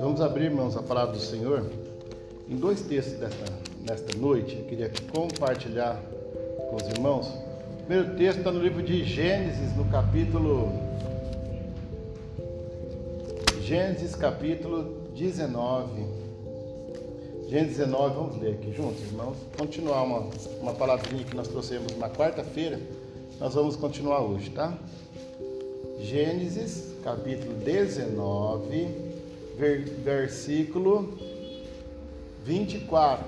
Vamos abrir, irmãos, a palavra do Senhor em dois textos desta, nesta noite. Eu queria compartilhar com os irmãos. O primeiro texto está no livro de Gênesis, no capítulo. Gênesis, capítulo 19. Gênesis 19, vamos ler aqui juntos, irmãos. Continuar uma, uma palavrinha que nós trouxemos na quarta-feira. Nós vamos continuar hoje, tá? Gênesis, capítulo 19, versículo 24.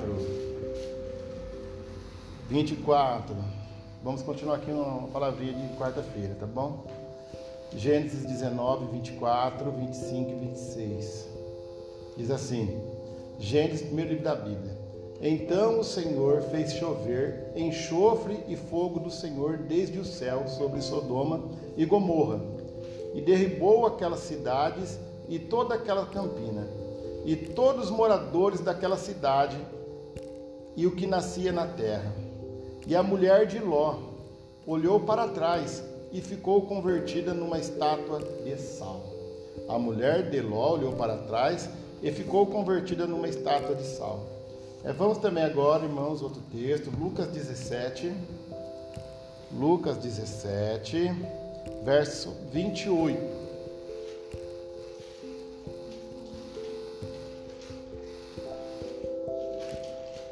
24. Vamos continuar aqui uma palavrinha de quarta-feira, tá bom? Gênesis 19, 24, 25 e 26. Diz assim: Gênesis, primeiro livro da Bíblia. Então o Senhor fez chover enxofre e fogo do Senhor desde o céu sobre Sodoma e Gomorra, e derribou aquelas cidades e toda aquela campina, e todos os moradores daquela cidade e o que nascia na terra. E a mulher de Ló olhou para trás e ficou convertida numa estátua de sal. A mulher de Ló olhou para trás e ficou convertida numa estátua de sal. É, vamos também agora, irmãos, outro texto, Lucas 17. Lucas 17, verso 28.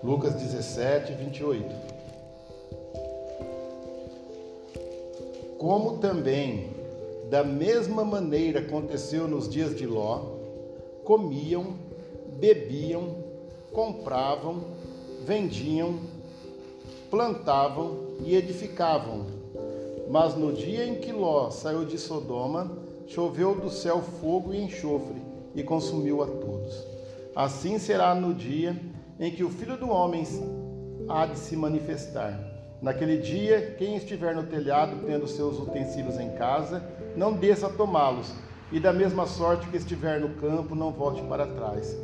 Lucas 17, 28. Como também, da mesma maneira aconteceu nos dias de Ló, comiam, bebiam, compravam, vendiam, plantavam e edificavam. Mas no dia em que Ló saiu de Sodoma, choveu do céu fogo e enxofre e consumiu a todos. Assim será no dia em que o Filho do Homem há de se manifestar. Naquele dia, quem estiver no telhado tendo seus utensílios em casa, não desça a tomá-los, e da mesma sorte que estiver no campo, não volte para trás.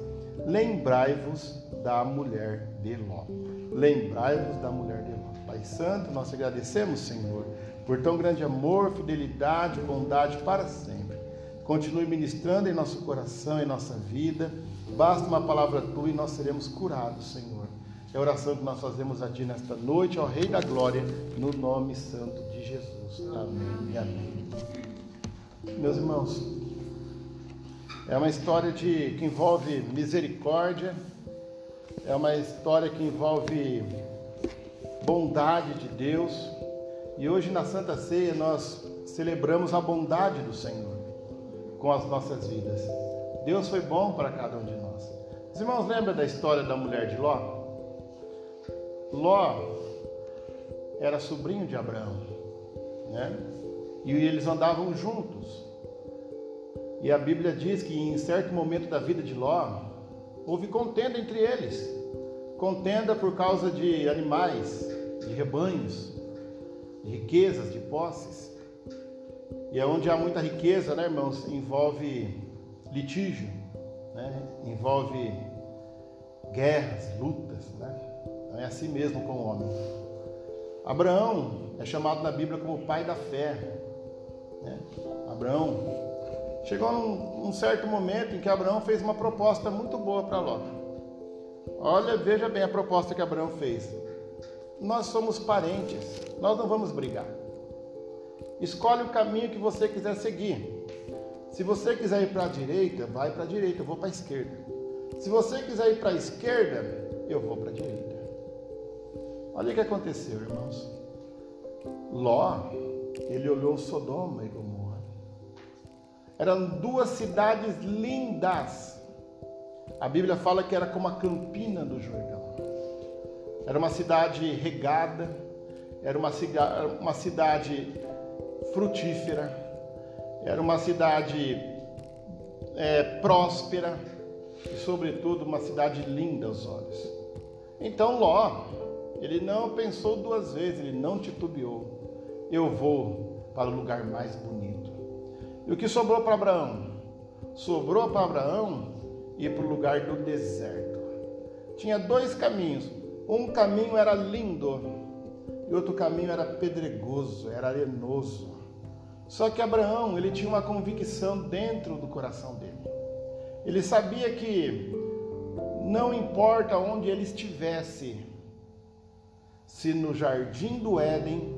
Lembrai-vos da mulher de Ló. Lembrai-vos da mulher de Ló. Pai Santo, nós agradecemos, Senhor, por tão grande amor, fidelidade, bondade para sempre. Continue ministrando em nosso coração, em nossa vida Basta uma palavra tua e nós seremos curados, Senhor. É a oração que nós fazemos a ti nesta noite, ao Rei da Glória, no nome santo de Jesus. Amém e amém. Meus irmãos, é uma história de, que envolve misericórdia, é uma história que envolve bondade de Deus. E hoje na Santa Ceia nós celebramos a bondade do Senhor com as nossas vidas. Deus foi bom para cada um de nós. Os irmãos lembram da história da mulher de Ló? Ló era sobrinho de Abraão, né? E eles andavam juntos. E a Bíblia diz que em certo momento da vida de Ló houve contenda entre eles. Contenda por causa de animais, de rebanhos, de riquezas, de posses. E é onde há muita riqueza, né, irmãos, envolve litígio, né? envolve guerras, lutas. Né? É assim mesmo com o homem. Abraão é chamado na Bíblia como pai da fé. Né? Abraão chegou num, num, certo momento em que Abraão fez uma proposta muito boa para Ló. Olha, veja bem a proposta que Abraão fez. Nós somos parentes, nós não vamos brigar. Escolhe o caminho que você quiser seguir. Se você quiser ir para a direita, vai para a direita, eu vou para a esquerda. Se você quiser ir para a esquerda, eu vou para a direita. Olha o que aconteceu, irmãos. Ló, ele olhou Sodoma e Gomorra. Eram duas cidades lindas. A Bíblia fala que era como a campina do Jordão. Era uma cidade regada, era uma, uma cidade frutífera, era uma cidade é, próspera e, sobretudo, uma cidade linda aos olhos. Então Ló, ele não pensou duas vezes, ele não titubeou. Eu vou para o lugar mais bonito. E o que sobrou para Abraão? Sobrou para Abraão ir para o lugar do deserto. Tinha dois caminhos. Um caminho era lindo e outro caminho era pedregoso, era arenoso. Só que Abraão, ele tinha uma convicção dentro do coração dele. Ele sabia que não importa onde ele estivesse, se no jardim do Éden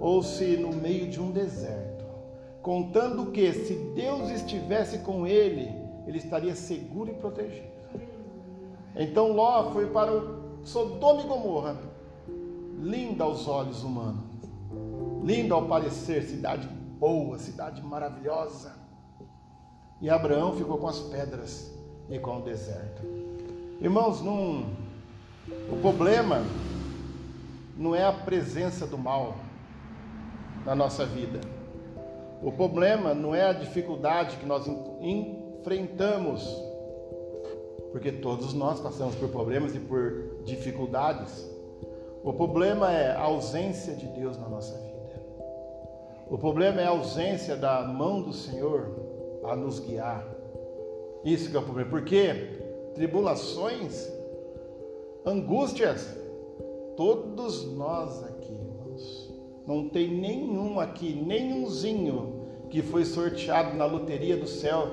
ou se no meio de um deserto, contando que se Deus estivesse com ele, ele estaria seguro e protegido. Então Ló foi para o Sodoma e Gomorra, linda aos olhos humanos, linda ao parecer, cidade boa, cidade maravilhosa. E Abraão ficou com as pedras e com o deserto. Irmãos, num, o problema não é a presença do mal na nossa vida. O problema não é a dificuldade que nós enfrentamos, porque todos nós passamos por problemas e por dificuldades. O problema é a ausência de Deus na nossa vida. O problema é a ausência da mão do Senhor a nos guiar. Isso que é o problema. Porque tribulações, angústias, todos nós aqui, irmãos, não tem nenhum aqui, nenhumzinho que foi sorteado na loteria do céu,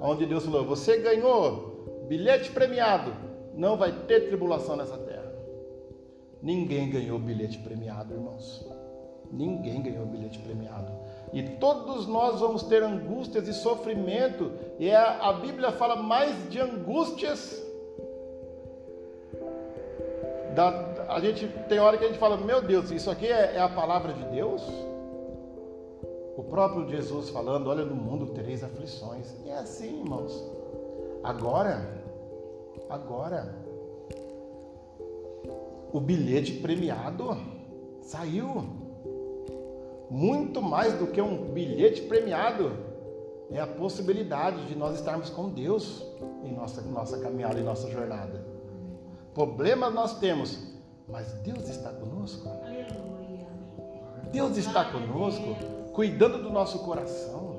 onde Deus falou: Você ganhou bilhete premiado, não vai ter tribulação nessa terra. Ninguém ganhou bilhete premiado, irmãos. Ninguém ganhou bilhete premiado. E todos nós vamos ter angústias e sofrimento. E a, é, a Bíblia fala mais de angústias. Da, a gente tem hora que a gente fala, meu Deus, isso aqui é, é a palavra de Deus? O próprio Jesus falando, olha, no mundo tereis aflições. E é assim, irmãos. Agora, agora, o bilhete premiado saiu muito mais do que um bilhete premiado, é a possibilidade de nós estarmos com Deus em nossa, nossa caminhada, em nossa jornada. Problemas nós temos, mas Deus está conosco. Deus está conosco, cuidando do nosso coração.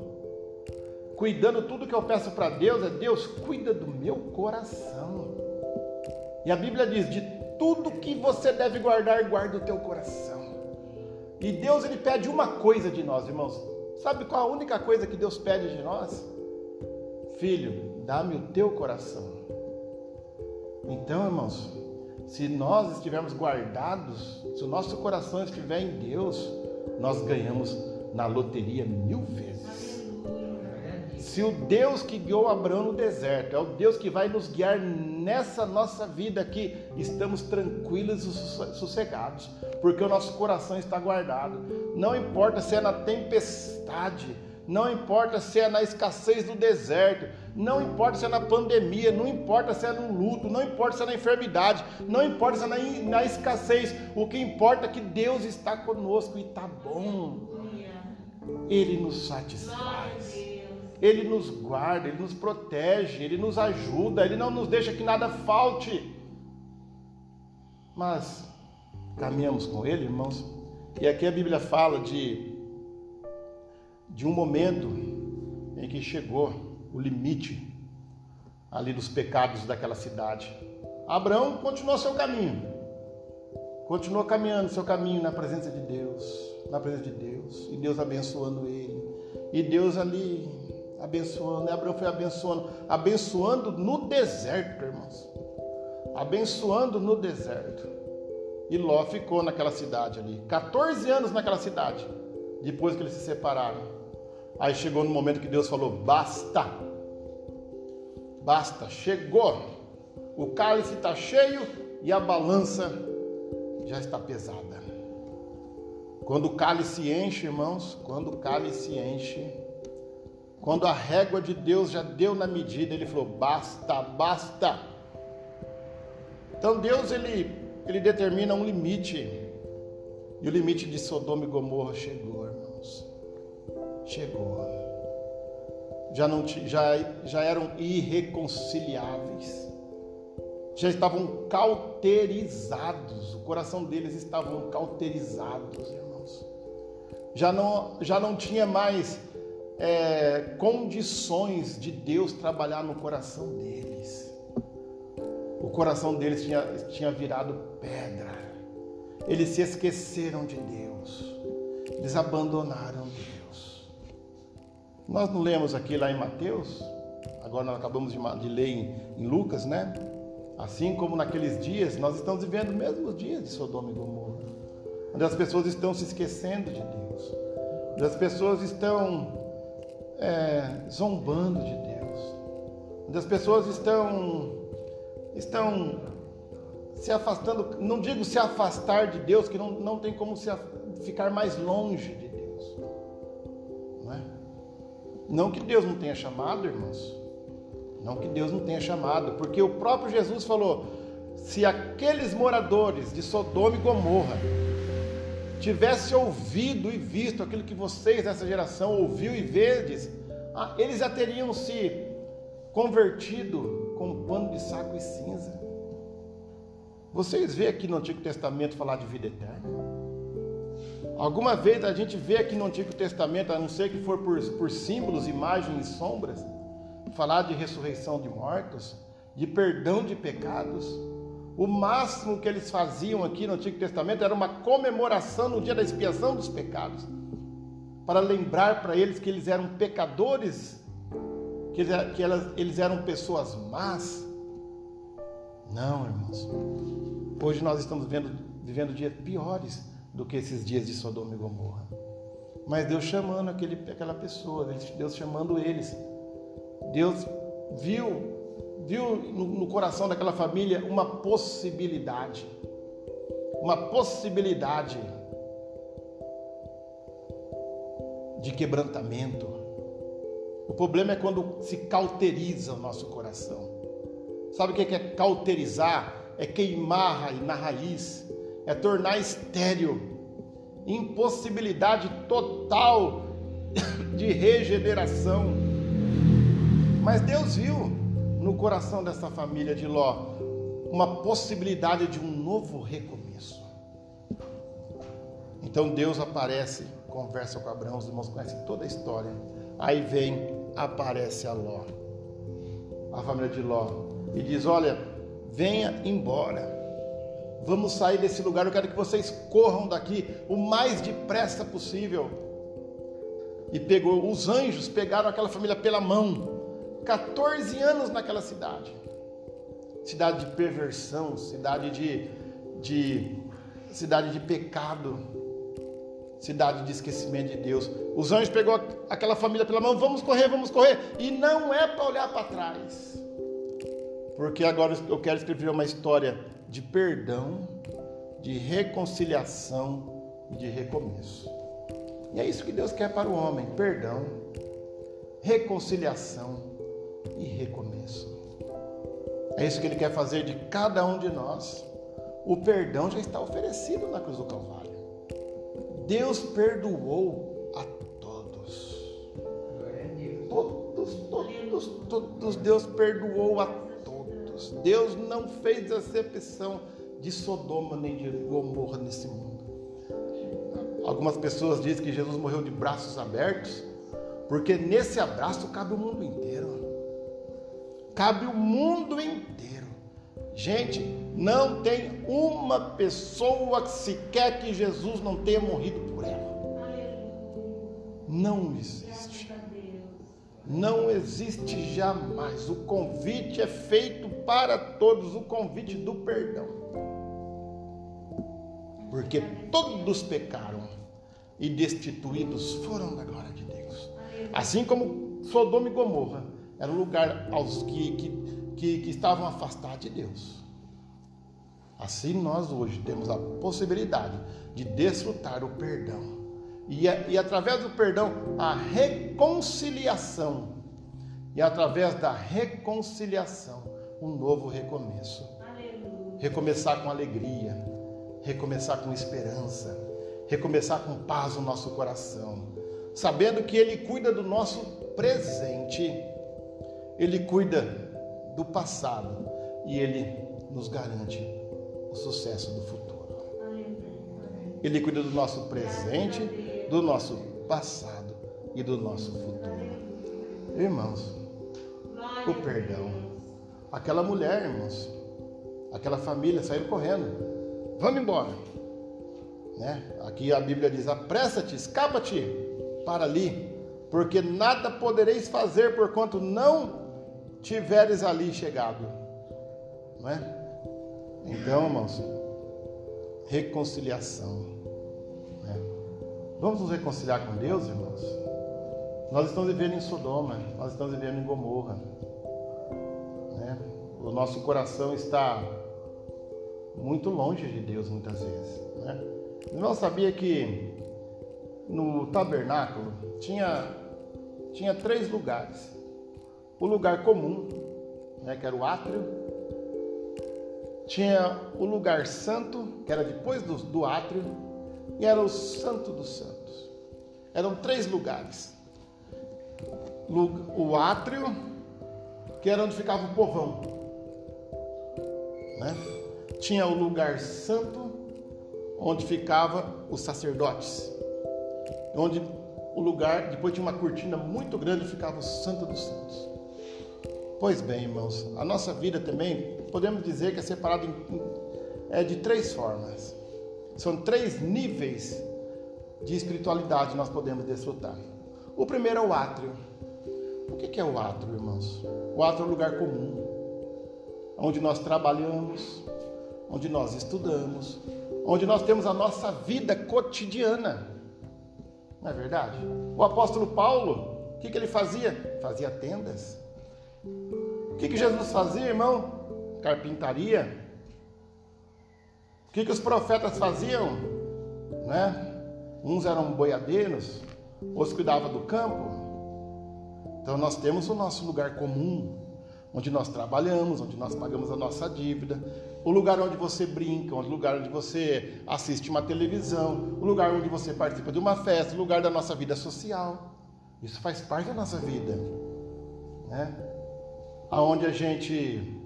Cuidando tudo que eu peço para Deus é Deus, cuida do meu coração. E a Bíblia diz: de tudo que você deve guardar, guarda o teu coração. E Deus ele pede uma coisa de nós, irmãos. Sabe qual a única coisa que Deus pede de nós? Filho, dá-me o teu coração. Então, irmãos, se nós estivermos guardados, se o nosso coração estiver em Deus, nós ganhamos na loteria mil vezes. Se o Deus que guiou Abraão no deserto é o Deus que vai nos guiar nessa nossa vida aqui, estamos tranquilos e sossegados, porque o nosso coração está guardado. Não importa se é na tempestade, não importa se é na escassez do deserto, não importa se é na pandemia, não importa se é no luto, não importa se é na enfermidade, não importa se é na, na escassez, o que importa é que Deus está conosco e está bom. Ele nos satisfaz. Ele nos guarda, Ele nos protege, Ele nos ajuda, Ele não nos deixa que nada falte. Mas caminhamos com Ele, irmãos. E aqui a Bíblia fala de, de um momento em que chegou o limite ali dos pecados daquela cidade. Abraão continuou seu caminho, continuou caminhando seu caminho na presença de Deus, na presença de Deus, e Deus abençoando ele, e Deus ali abençoando. Abraão foi abençoando, abençoando no deserto, irmãos. Abençoando no deserto. E Ló ficou naquela cidade ali, 14 anos naquela cidade, depois que eles se separaram. Aí chegou no momento que Deus falou: basta, basta, chegou. O cálice está cheio e a balança já está pesada. Quando o cálice enche, irmãos, quando o cálice enche, quando a régua de Deus já deu na medida, ele falou: basta, basta. Então Deus ele, ele determina um limite. E o limite de Sodoma e Gomorra chegou, irmãos. Chegou. Já, não, já, já eram irreconciliáveis. Já estavam cauterizados. O coração deles estavam cauterizados, irmãos. Já não, já não tinha mais é, condições de Deus trabalhar no coração deles. O coração deles tinha, tinha virado pedra. Eles se esqueceram de Deus. Eles abandonaram Deus. Nós não lemos aqui lá em Mateus, agora nós acabamos de, de ler em, em, Lucas, né? Assim como naqueles dias, nós estamos vivendo os mesmos dias de Sodoma e Gomorra, onde as pessoas estão se esquecendo de Deus, onde as pessoas estão é, zombando de Deus, onde as pessoas estão, estão se afastando, não digo se afastar de Deus, que não, não tem como se ficar mais longe de Deus. Não, é? não que Deus não tenha chamado, irmãos. Não que Deus não tenha chamado, porque o próprio Jesus falou: se aqueles moradores de Sodoma e Gomorra tivessem ouvido e visto aquilo que vocês dessa geração ouviu e vedes, ah, eles já teriam se convertido com um pano de saco e cinza. Vocês vê aqui no Antigo Testamento falar de vida eterna? Alguma vez a gente vê aqui no Antigo Testamento, a não ser que for por, por símbolos, imagens e sombras, falar de ressurreição de mortos, de perdão de pecados. O máximo que eles faziam aqui no Antigo Testamento era uma comemoração no dia da expiação dos pecados, para lembrar para eles que eles eram pecadores, que eles, que elas, eles eram pessoas más. Não, irmãos. Hoje nós estamos vendo, vivendo dias piores do que esses dias de Sodoma e Gomorra. Mas Deus chamando aquele, aquela pessoa, Deus chamando eles. Deus viu, viu no, no coração daquela família uma possibilidade. Uma possibilidade de quebrantamento. O problema é quando se cauteriza o nosso coração. Sabe o que é cauterizar? É queimar na raiz, é tornar estéril, impossibilidade total de regeneração. Mas Deus viu no coração dessa família de Ló uma possibilidade de um novo recomeço. Então Deus aparece, conversa com Abraão, os irmãos conhecem toda a história. Aí vem, aparece a Ló, a família de Ló, e diz: Olha, venha embora Vamos sair desse lugar. Eu quero que vocês corram daqui o mais depressa possível. E pegou, os anjos pegaram aquela família pela mão. 14 anos naquela cidade. Cidade de perversão, cidade de, de cidade de pecado, cidade de esquecimento de Deus. Os anjos pegou aquela família pela mão, vamos correr, vamos correr. E não é para olhar para trás. Porque agora eu quero escrever uma história de perdão, de reconciliação e de recomeço. E é isso que Deus quer para o homem: perdão, reconciliação e recomeço. É isso que Ele quer fazer de cada um de nós. O perdão já está oferecido na cruz do Calvário. Deus perdoou a todos. Todos, todos, todos, Deus perdoou a Deus não fez acepção de Sodoma nem de Gomorra nesse mundo. Algumas pessoas dizem que Jesus morreu de braços abertos, porque nesse abraço cabe o mundo inteiro. Cabe o mundo inteiro. Gente, não tem uma pessoa sequer que Jesus não tenha morrido por ela. Não existe. Não existe jamais. O convite é feito para todos o convite do perdão. Porque todos pecaram e destituídos foram da glória de Deus. Assim como Sodoma e Gomorra era um lugar aos que, que, que, que estavam afastados de Deus. Assim nós hoje temos a possibilidade de desfrutar o perdão. E, e através do perdão, a reconciliação. E através da reconciliação, um novo recomeço. Aleluia. Recomeçar com alegria, recomeçar com esperança, recomeçar com paz no nosso coração, sabendo que Ele cuida do nosso presente, Ele cuida do passado e Ele nos garante o sucesso do futuro. Ele cuida do nosso presente, do nosso passado e do nosso futuro. Irmãos, o perdão Aquela mulher, irmãos, aquela família saiu correndo. Vamos embora. Né? Aqui a Bíblia diz: apressa-te, escapa-te para ali, porque nada podereis fazer porquanto não tiveres ali chegado. Não é? Então, irmãos, reconciliação. Né? Vamos nos reconciliar com Deus, irmãos? Nós estamos vivendo em Sodoma, nós estamos vivendo em Gomorra. Né? O nosso coração está muito longe de Deus muitas vezes. Né? Não sabia que no tabernáculo tinha, tinha três lugares. O lugar comum, né, que era o átrio, tinha o lugar santo, que era depois do, do átrio, e era o santo dos santos. Eram três lugares. O átrio, que era onde ficava o povão. Né? Tinha o lugar santo, onde ficava os sacerdotes. Onde o lugar, depois tinha uma cortina muito grande, ficava o santo dos santos. Pois bem, irmãos, a nossa vida também podemos dizer que é separada é de três formas. São três níveis de espiritualidade que nós podemos desfrutar. O primeiro é o átrio. O que é o átrio, irmãos? O átrio é um lugar comum, onde nós trabalhamos, onde nós estudamos, onde nós temos a nossa vida cotidiana. Não é verdade? O apóstolo Paulo, o que ele fazia? Fazia tendas. Que, que Jesus fazia, irmão? Carpintaria. O que, que os profetas faziam? Né? Uns eram boiadeiros, outros cuidavam do campo. Então nós temos o nosso lugar comum, onde nós trabalhamos, onde nós pagamos a nossa dívida, o lugar onde você brinca, o lugar onde você assiste uma televisão, o lugar onde você participa de uma festa, o lugar da nossa vida social. Isso faz parte da nossa vida, né? Aonde a gente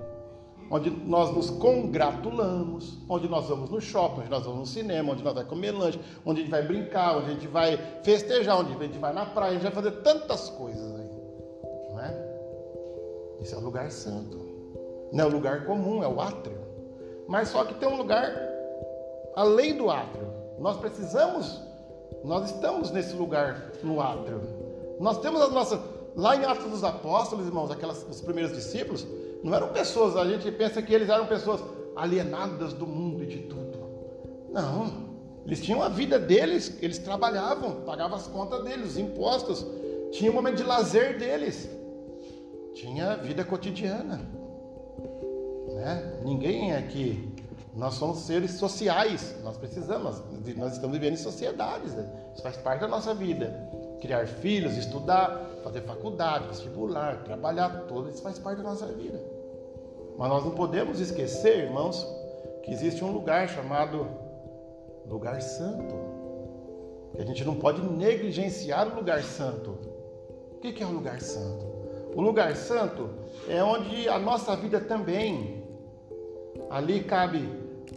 onde nós nos congratulamos, onde nós vamos no shopping, onde nós vamos no cinema, onde nós vamos comer lanche, onde a gente vai brincar, onde a gente vai festejar, onde a gente vai na praia, a gente vai fazer tantas coisas aí, não é? Esse é o lugar santo, não é o lugar comum, é o átrio. Mas só que tem um lugar além do átrio. Nós precisamos, nós estamos nesse lugar no átrio. Nós temos as nossas Lá em Atos dos Apóstolos, irmãos, aquelas, os primeiros discípulos, não eram pessoas, a gente pensa que eles eram pessoas alienadas do mundo e de tudo. Não. Eles tinham a vida deles, eles trabalhavam, pagavam as contas deles, os impostos, tinha o momento de lazer deles, tinha vida cotidiana. Né? Ninguém aqui, nós somos seres sociais, nós precisamos, nós estamos vivendo em sociedades, né? isso faz parte da nossa vida criar filhos, estudar, fazer faculdade, vestibular, trabalhar, tudo isso faz parte da nossa vida. Mas nós não podemos esquecer, irmãos, que existe um lugar chamado lugar santo. Que a gente não pode negligenciar o lugar santo. O que é o lugar santo? O lugar santo é onde a nossa vida também. Ali cabe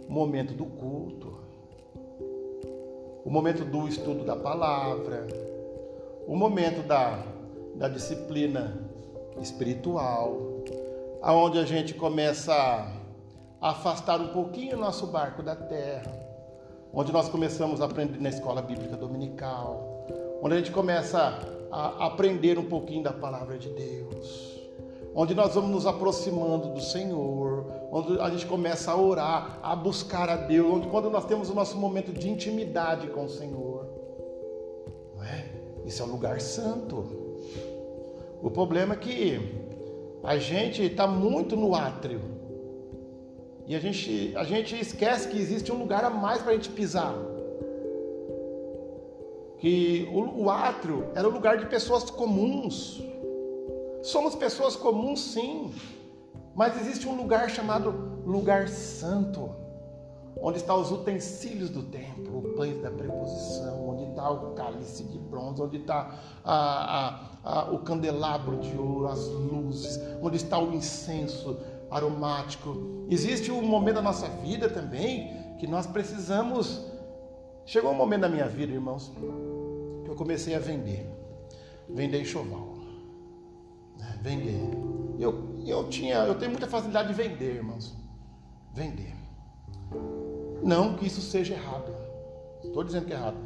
o momento do culto, o momento do estudo da palavra, o momento da, da disciplina espiritual, aonde a gente começa a afastar um pouquinho o nosso barco da terra, onde nós começamos a aprender na escola bíblica dominical, onde a gente começa a aprender um pouquinho da palavra de Deus, onde nós vamos nos aproximando do Senhor, onde a gente começa a orar, a buscar a Deus, onde quando nós temos o nosso momento de intimidade com o Senhor, não é? Isso é um lugar santo. O problema é que a gente está muito no átrio. E a gente, a gente esquece que existe um lugar a mais para a gente pisar. Que o, o átrio era o lugar de pessoas comuns. Somos pessoas comuns, sim. Mas existe um lugar chamado lugar santo onde estão os utensílios do templo, o pães da preposição, está o cálice de bronze, onde está o candelabro de ouro, as luzes, onde está o incenso aromático. Existe um momento da nossa vida também que nós precisamos. Chegou um momento da minha vida, irmãos, que eu comecei a vender, vender enxoval, né? vender. Eu, eu tinha, eu tenho muita facilidade de vender, irmãos, vender. Não que isso seja errado. Estou dizendo que é errado.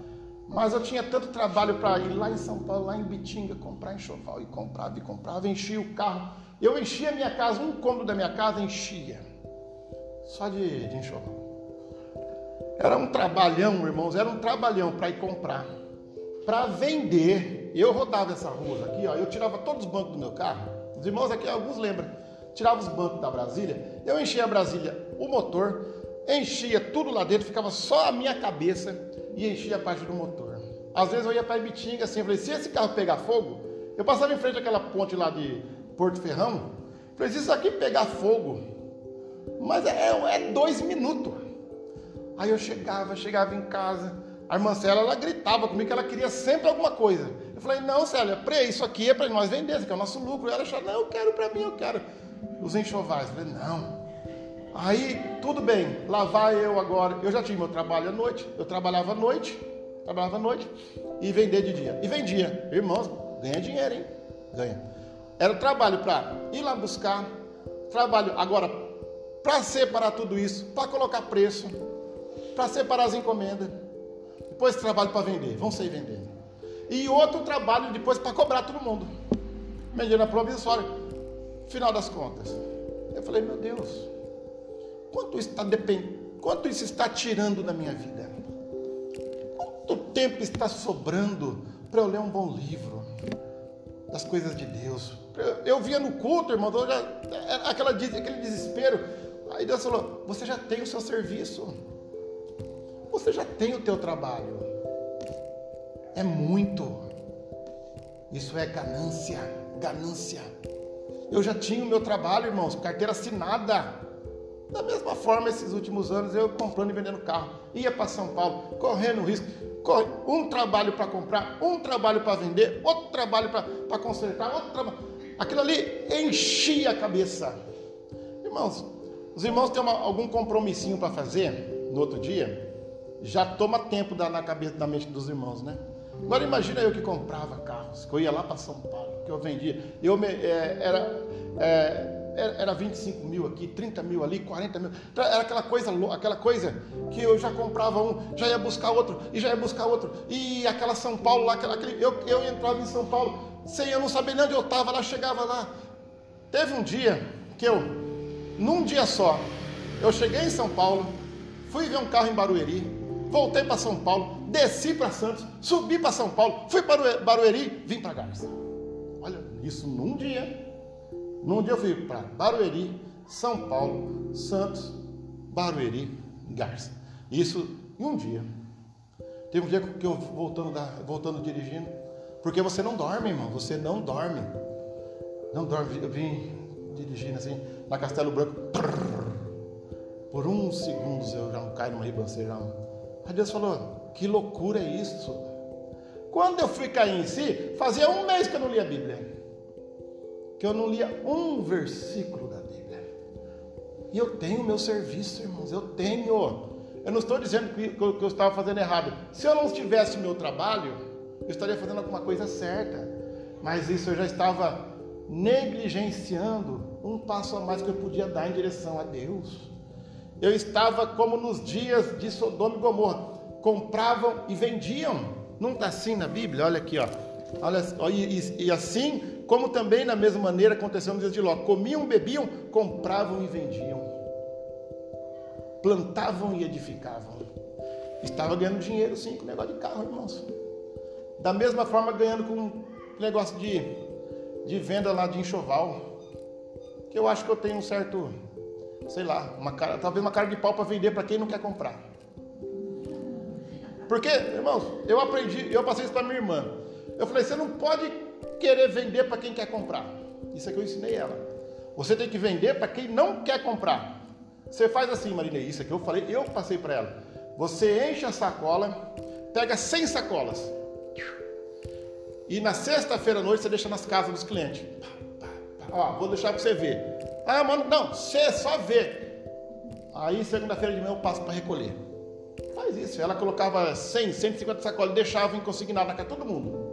Mas eu tinha tanto trabalho para ir lá em São Paulo, lá em Bitinga, comprar enxoval e comprava e comprava, enchia o carro. Eu enchia a minha casa, um cômodo da minha casa enchia. Só de, de enxoval. Era um trabalhão, irmãos, era um trabalhão para ir comprar. Para vender, eu rodava essa rua aqui, ó, eu tirava todos os bancos do meu carro. Os irmãos aqui, alguns lembram. Tirava os bancos da Brasília, eu enchia a Brasília, o motor, enchia tudo lá dentro, ficava só a minha cabeça e enchia a parte do motor. Às vezes eu ia para Ibitinga assim, eu falei, se esse carro pegar fogo, eu passava em frente àquela ponte lá de Porto Ferrão, falei, se isso aqui pegar fogo, mas é, é dois minutos. Aí eu chegava, chegava em casa, a irmã Célia, ela gritava comigo que ela queria sempre alguma coisa. Eu falei, não, Célia, pre, isso aqui é para nós vender, isso aqui é o nosso lucro. Ela achou, não, eu quero para mim, eu quero. Os enxovais. Eu falei, não. Aí, tudo bem, lá vai eu agora. Eu já tinha meu trabalho à noite, eu trabalhava à noite, trabalhava à noite e vender de dia. E vendia. Irmãos, ganha dinheiro, hein? Ganha. Era trabalho para ir lá buscar, trabalho agora para separar tudo isso, para colocar preço, para separar as encomendas depois trabalho para vender, vão sair vendendo. E outro trabalho depois para cobrar todo mundo. Medida provisória. Final das contas. Eu falei, meu Deus, quanto isso está depend... quanto isso está tirando da minha vida? Quanto tempo está sobrando para eu ler um bom livro das coisas de Deus? Eu via no culto, irmão, já, aquela, aquele desespero. Aí Deus falou: Você já tem o seu serviço. Você já tem o teu trabalho. É muito. Isso é ganância, ganância. Eu já tinha o meu trabalho, irmãos, carteira assinada. Da mesma forma, esses últimos anos, eu comprando e vendendo carro. Ia para São Paulo, correndo risco. Um trabalho para comprar, um trabalho para vender, outro trabalho para consertar, outro trabalho. Aquilo ali enchia a cabeça. Irmãos, os irmãos têm uma, algum compromissinho para fazer no outro dia? já toma tempo da, na cabeça da mente dos irmãos, né? Agora imagina eu que comprava carros, que eu ia lá para São Paulo, que eu vendia. Eu me, é, era, é, era 25 mil aqui, 30 mil ali, 40 mil. Era aquela coisa, aquela coisa que eu já comprava um, já ia buscar outro, e já ia buscar outro. E aquela São Paulo lá, aquele, eu, eu entrava em São Paulo, sem eu não saber nem onde eu estava, lá chegava lá. Teve um dia que eu, num dia só, eu cheguei em São Paulo, fui ver um carro em Barueri, voltei para São Paulo, desci para Santos, subi para São Paulo, fui para Barueri, vim para Garça. Olha, isso num dia. Num dia eu fui para Barueri, São Paulo, Santos, Barueri, Garça. Isso em um dia. Teve um dia que eu voltando, da, voltando dirigindo, porque você não dorme, irmão, você não dorme. Não dorme. Eu vim dirigindo assim, na Castelo Branco. Por uns segundos eu já caio numa ribanceira. Aí Deus falou: que loucura é isso? Quando eu fui cair em si, fazia um mês que eu não lia a Bíblia. Que eu não lia um versículo da Bíblia. E eu tenho meu serviço, irmãos, eu tenho. Eu não estou dizendo que, que eu estava fazendo errado. Se eu não tivesse meu trabalho, eu estaria fazendo alguma coisa certa. Mas isso eu já estava negligenciando um passo a mais que eu podia dar em direção a Deus. Eu estava como nos dias de Sodoma e Gomorra. Compravam e vendiam. Não está assim na Bíblia? Olha aqui, ó. Olha, e, e, assim como também na mesma maneira aconteceu nos dias de Ló. Comiam, bebiam, compravam e vendiam. Plantavam e edificavam. Estava ganhando dinheiro sim com negócio de carro, irmãos. Da mesma forma ganhando com negócio de, de venda lá de enxoval. Que eu acho que eu tenho um certo sei lá, uma cara, talvez uma cara de pau para vender para quem não quer comprar. Porque, irmãos, eu aprendi, eu passei isso para minha irmã. Eu falei, você não pode querer vender para quem quer comprar. Isso é que eu ensinei ela. Você tem que vender para quem não quer comprar. Você faz assim, Marinei, isso é que eu falei, eu passei para ela. Você enche a sacola, pega 100 sacolas. E na sexta-feira à noite você deixa nas casas dos clientes. Ó, vou deixar para você ver. Ah, mano, não, você só vê. Aí segunda-feira de manhã eu passo para recolher. Faz isso. Ela colocava 100, 150 sacolas, deixava em consignado na casa todo mundo.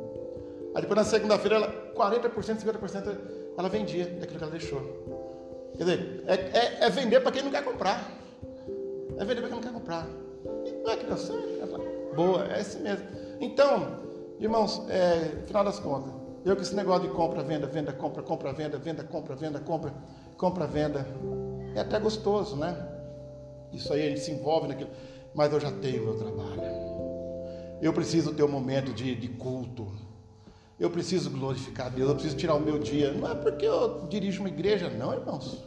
Aí depois na segunda-feira, ela 40%, 50% ela vendia daquilo que ela deixou. Quer dizer, é, é, é vender para quem não quer comprar. É vender para quem não quer comprar. E não é que deu certo. Boa, é assim mesmo. Então, irmãos, é, final das contas, eu com esse negócio de compra, venda, venda, compra, compra, venda, venda, compra, venda, compra, compra, venda, é até gostoso, né? Isso aí a gente se envolve naquilo, mas eu já tenho meu trabalho. Eu preciso ter um momento de, de culto. Eu preciso glorificar Deus, eu preciso tirar o meu dia. Não é porque eu dirijo uma igreja, não, irmãos.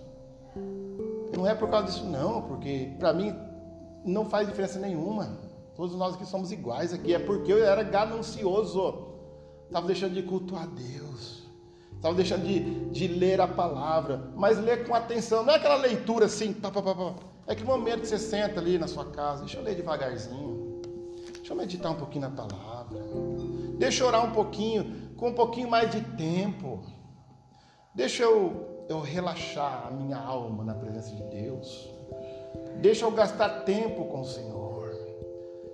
Não é por causa disso, não, porque para mim não faz diferença nenhuma. Todos nós aqui somos iguais aqui. É porque eu era ganancioso. Estava deixando de cultuar Deus. Estava deixando de, de ler a palavra. Mas ler com atenção. Não é aquela leitura assim. Pá, pá, pá, É que no momento que você senta ali na sua casa. Deixa eu ler devagarzinho. Deixa eu meditar um pouquinho na palavra. Deixa eu orar um pouquinho. Com um pouquinho mais de tempo. Deixa eu, eu relaxar a minha alma na presença de Deus. Deixa eu gastar tempo com o Senhor.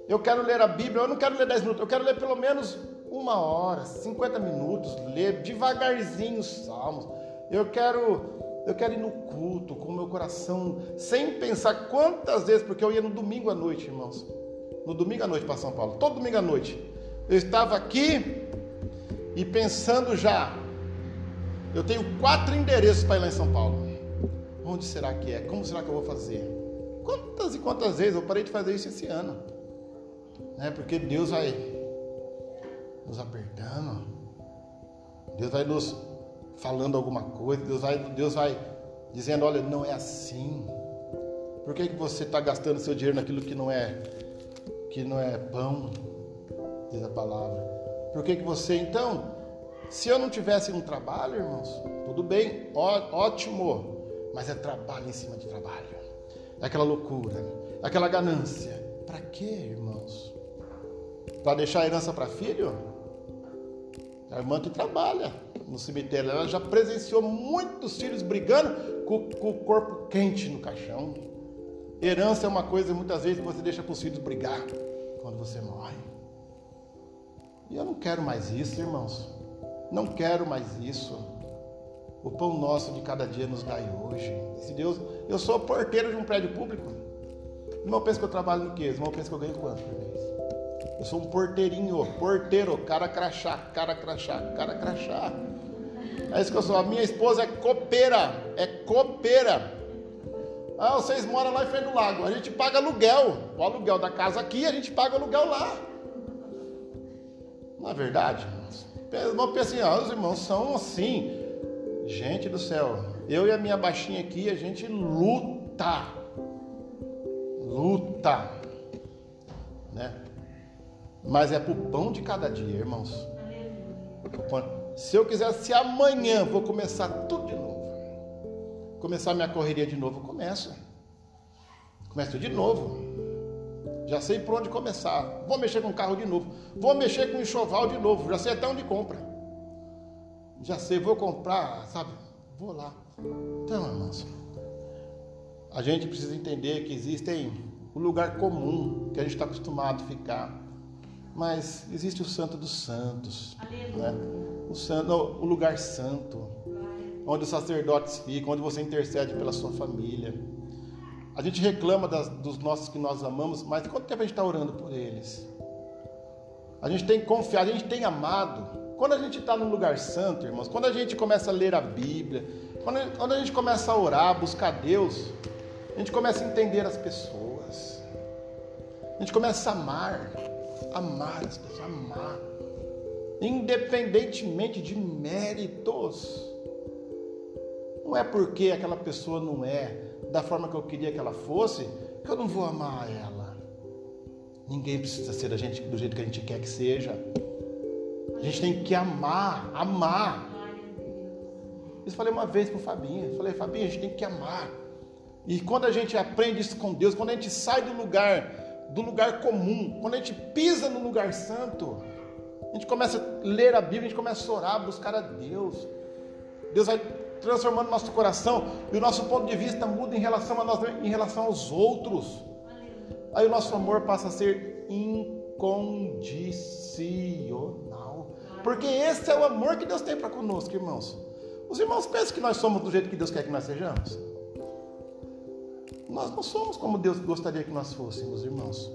Eu quero ler a Bíblia, eu não quero ler 10 minutos, eu quero ler pelo menos uma hora, 50 minutos, ler devagarzinho os salmos. Eu quero eu quero ir no culto com o meu coração, sem pensar quantas vezes, porque eu ia no domingo à noite, irmãos. No domingo à noite para São Paulo, todo domingo à noite. Eu estava aqui e pensando já, eu tenho quatro endereços para ir lá em São Paulo. Onde será que é? Como será que eu vou fazer? Quantas e quantas vezes eu parei de fazer isso esse ano? Né? Porque Deus vai nos apertando, Deus vai nos falando alguma coisa, Deus vai, Deus vai dizendo, olha, não é assim. Por que, que você está gastando seu dinheiro naquilo que não é que não é pão? Diz a palavra. Por que, que você então, se eu não tivesse um trabalho, irmãos, tudo bem, ó, ótimo, mas é trabalho em cima de trabalho aquela loucura, aquela ganância. Para quê, irmãos? Para deixar a herança para filho? A irmã que trabalha no cemitério, ela já presenciou muitos filhos brigando com, com o corpo quente no caixão. Herança é uma coisa muitas vezes que você deixa para os filhos brigar quando você morre. E eu não quero mais isso, irmãos. Não quero mais isso. O pão nosso de cada dia nos dai hoje. Se Deus, eu sou porteiro de um prédio público. O irmão pensa que eu trabalho no quê? O irmão pensa que eu ganho quanto por mês? Eu sou um porteirinho, porteiro, cara crachá, cara crachá, cara crachá. É isso que eu sou. A minha esposa é copeira, é copeira. Ah, vocês moram lá em frente do lago. A gente paga aluguel. O aluguel da casa aqui, a gente paga aluguel lá. Não é verdade, irmãos? Pensa assim, ah, os irmãos são assim. Gente do céu, eu e a minha baixinha aqui, a gente luta. Luta. Né? Mas é pro pão de cada dia, irmãos. Se eu quisesse amanhã, vou começar tudo de novo. Começar minha correria de novo, começo. Começo de novo. Já sei por onde começar. Vou mexer com o carro de novo. Vou mexer com o enxoval de novo. Já sei até onde compra já sei, vou comprar, sabe? Vou lá. Então, irmãos, a gente precisa entender que existem o lugar comum que a gente está acostumado a ficar, mas existe o Santo dos Santos, né? o, santo, o lugar santo, onde os sacerdotes ficam, onde você intercede pela sua família. A gente reclama das, dos nossos que nós amamos, mas quanto tempo a gente está orando por eles? A gente tem confiado, a gente tem amado, quando a gente está no lugar santo, irmãos, quando a gente começa a ler a Bíblia, quando a, gente, quando a gente começa a orar, buscar Deus, a gente começa a entender as pessoas, a gente começa a amar, amar as pessoas, amar, independentemente de méritos. Não é porque aquela pessoa não é da forma que eu queria que ela fosse, que eu não vou amar ela. Ninguém precisa ser a gente do jeito que a gente quer que seja. A gente tem que amar, amar. Isso falei uma vez para o Fabinho. Falei, Fabinho, a gente tem que amar. E quando a gente aprende isso com Deus, quando a gente sai do lugar, do lugar comum, quando a gente pisa no lugar santo, a gente começa a ler a Bíblia, a gente começa a orar, buscar a Deus. Deus vai transformando nosso coração e o nosso ponto de vista muda em relação a nós, em relação aos outros. Aí o nosso amor passa a ser incondicional. Porque esse é o amor que Deus tem para conosco, irmãos. Os irmãos pensam que nós somos do jeito que Deus quer que nós sejamos? Nós não somos como Deus gostaria que nós fôssemos, irmãos.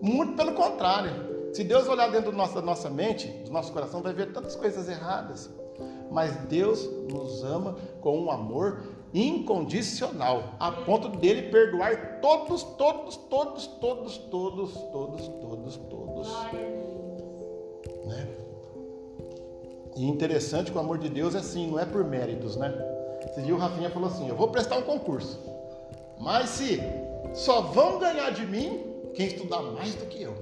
Muito pelo contrário. Se Deus olhar dentro da nossa, nossa mente, do nosso coração, vai ver tantas coisas erradas. Mas Deus nos ama com um amor incondicional, a ponto dele perdoar todos, todos, todos, todos, todos, todos, todos, todos. Né? E interessante que o amor de Deus é assim, não é por méritos, né? Esse dia o Rafinha falou assim: Eu vou prestar um concurso, mas se só vão ganhar de mim quem estudar mais do que eu.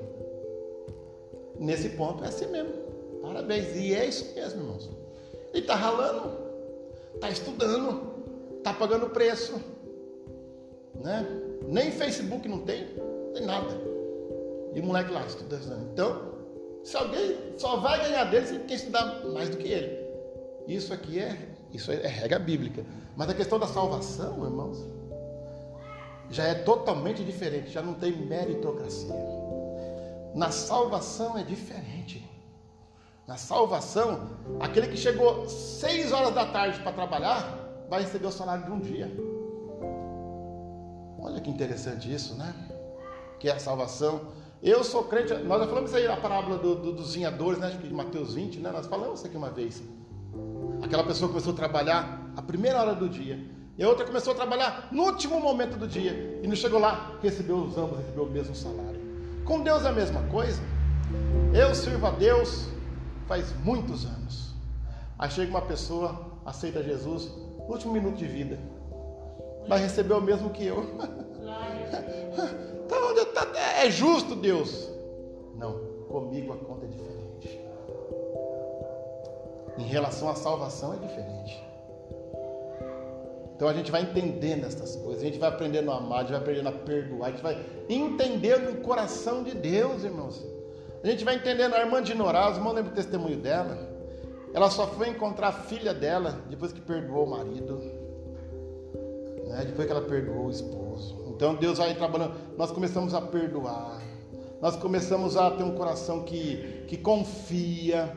Nesse ponto é assim mesmo. Parabéns. E é isso mesmo, irmãos. Ele está ralando, está estudando, está pagando preço. Né? Nem Facebook não tem, não tem nada. E o moleque lá estudando. Então, se alguém só vai ganhar dele se quem estudar mais do que ele. Isso aqui é, isso é regra bíblica. Mas a questão da salvação, irmãos, já é totalmente diferente, já não tem meritocracia. Na salvação é diferente. Na salvação, aquele que chegou seis horas da tarde para trabalhar, vai receber o salário de um dia. Olha que interessante isso, né? Que é a salvação. Eu sou crente, nós já falamos isso aí, a parábola do, do, dos vinhadores, né? De Mateus 20, né? Nós falamos isso aqui uma vez. Aquela pessoa começou a trabalhar a primeira hora do dia. E a outra começou a trabalhar no último momento do dia. E não chegou lá, recebeu os ambos, recebeu o mesmo salário. Com Deus é a mesma coisa. Eu sirvo a Deus faz muitos anos. Aí chega uma pessoa, aceita Jesus, último minuto de vida. Vai receber o mesmo que eu. tá, é justo Deus. Não, comigo a conta é diferente. Em relação à salvação é diferente. Então a gente vai entendendo essas coisas, a gente vai aprendendo a amar, a gente vai aprendendo a perdoar, a gente vai entendendo o coração de Deus, irmãos. A gente vai entendendo a irmã de Norá, os irmãos lembram o testemunho dela. Ela só foi encontrar a filha dela depois que perdoou o marido, né? depois que ela perdoou o esposo. Então Deus vai trabalhando, nós começamos a perdoar, nós começamos a ter um coração que, que confia,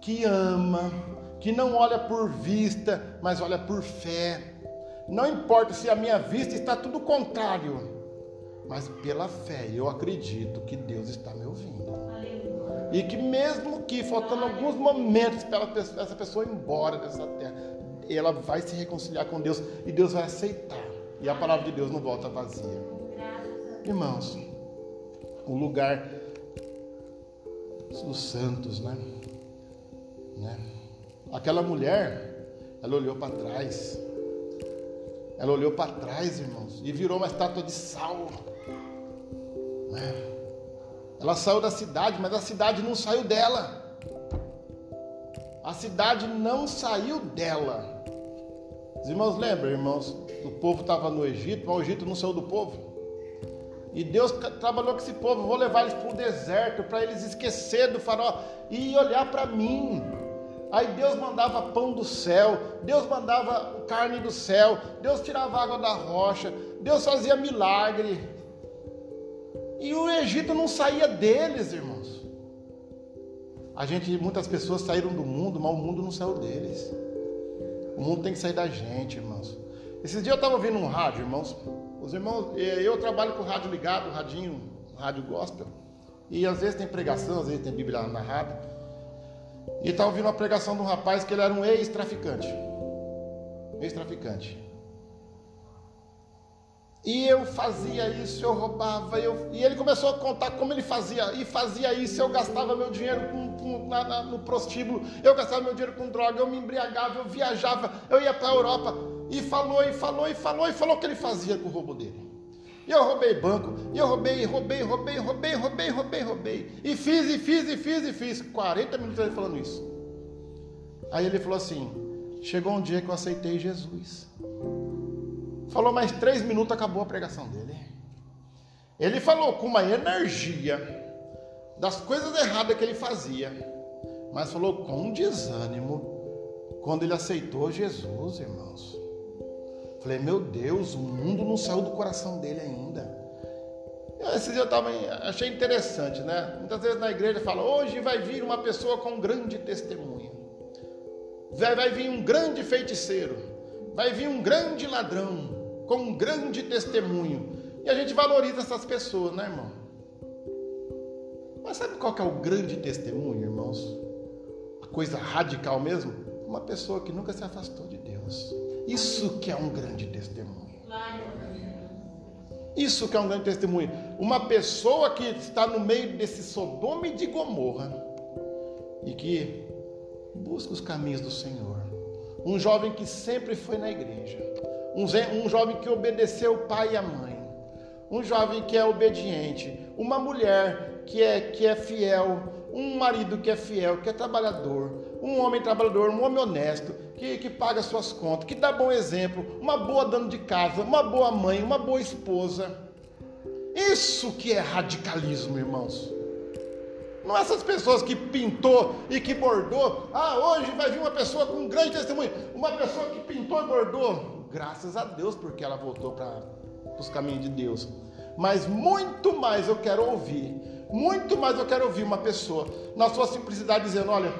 que ama, que não olha por vista, mas olha por fé. Não importa se a minha vista está tudo contrário, mas pela fé eu acredito que Deus está me ouvindo. E que mesmo que faltando alguns momentos para essa pessoa ir embora dessa terra, ela vai se reconciliar com Deus e Deus vai aceitar. E a palavra de Deus não volta vazia. Irmãos, o lugar dos santos, né? né? Aquela mulher, ela olhou para trás ela olhou para trás, irmãos, e virou uma estátua de sal. Né? Ela saiu da cidade, mas a cidade não saiu dela. A cidade não saiu dela. Os irmãos lembram, irmãos? O povo estava no Egito, mas o Egito não saiu do povo. E Deus trabalhou com esse povo. Vou levar eles para o deserto, para eles esquecer do farol e olhar para mim. Aí Deus mandava pão do céu, Deus mandava carne do céu, Deus tirava água da rocha, Deus fazia milagre. E o Egito não saía deles, irmãos. A gente, muitas pessoas saíram do mundo, mas o mundo não saiu deles. O mundo tem que sair da gente, irmãos. Esses dias eu estava ouvindo um rádio, irmãos. Os irmãos, eu trabalho com rádio ligado, radinho, rádio gospel. E às vezes tem pregação, às vezes tem Bíblia narrada. E estava ouvindo uma pregação de um rapaz que ele era um ex-traficante. Ex-traficante. E eu fazia isso, eu roubava, eu... e ele começou a contar como ele fazia, e fazia isso, eu gastava meu dinheiro com, com, na, na, no prostíbulo, eu gastava meu dinheiro com droga, eu me embriagava, eu viajava, eu ia para a Europa, e falou, e falou, e falou, e falou o que ele fazia com o roubo dele. E eu roubei banco, e eu roubei, roubei, roubei, roubei, roubei, roubei, roubei. E fiz, e fiz, e fiz, e fiz. 40 minutos ele falando isso. Aí ele falou assim: chegou um dia que eu aceitei Jesus. Falou mais três minutos, acabou a pregação dele. Ele falou com uma energia das coisas erradas que ele fazia, mas falou com um desânimo quando ele aceitou Jesus, irmãos. Falei, meu Deus, o mundo não saiu do coração dele ainda. Esse dia eu tava, achei interessante, né? Muitas vezes na igreja fala, hoje vai vir uma pessoa com um grande testemunho. Vai, vai vir um grande feiticeiro. Vai vir um grande ladrão com um grande testemunho. E a gente valoriza essas pessoas, né, irmão? Mas sabe qual que é o grande testemunho, irmãos? A coisa radical mesmo? Uma pessoa que nunca se afastou de Deus. Isso que é um grande testemunho. Isso que é um grande testemunho. Uma pessoa que está no meio desse Sodoma e de Gomorra e que busca os caminhos do Senhor. Um jovem que sempre foi na igreja. Um, jovem que obedeceu o pai e a mãe. Um jovem que é obediente. Uma mulher que é, que é fiel. Um marido que é fiel, que é trabalhador. Um homem trabalhador, um homem honesto, que, que paga suas contas, que dá bom exemplo. Uma boa dona de casa, uma boa mãe, uma boa esposa. Isso que é radicalismo, irmãos. Não essas pessoas que pintou e que bordou. Ah, hoje vai vir uma pessoa com um grande testemunho. Uma pessoa que pintou e bordou. Graças a Deus, porque ela voltou para os caminhos de Deus. Mas muito mais eu quero ouvir. Muito mais eu quero ouvir uma pessoa, na sua simplicidade, dizendo: Olha,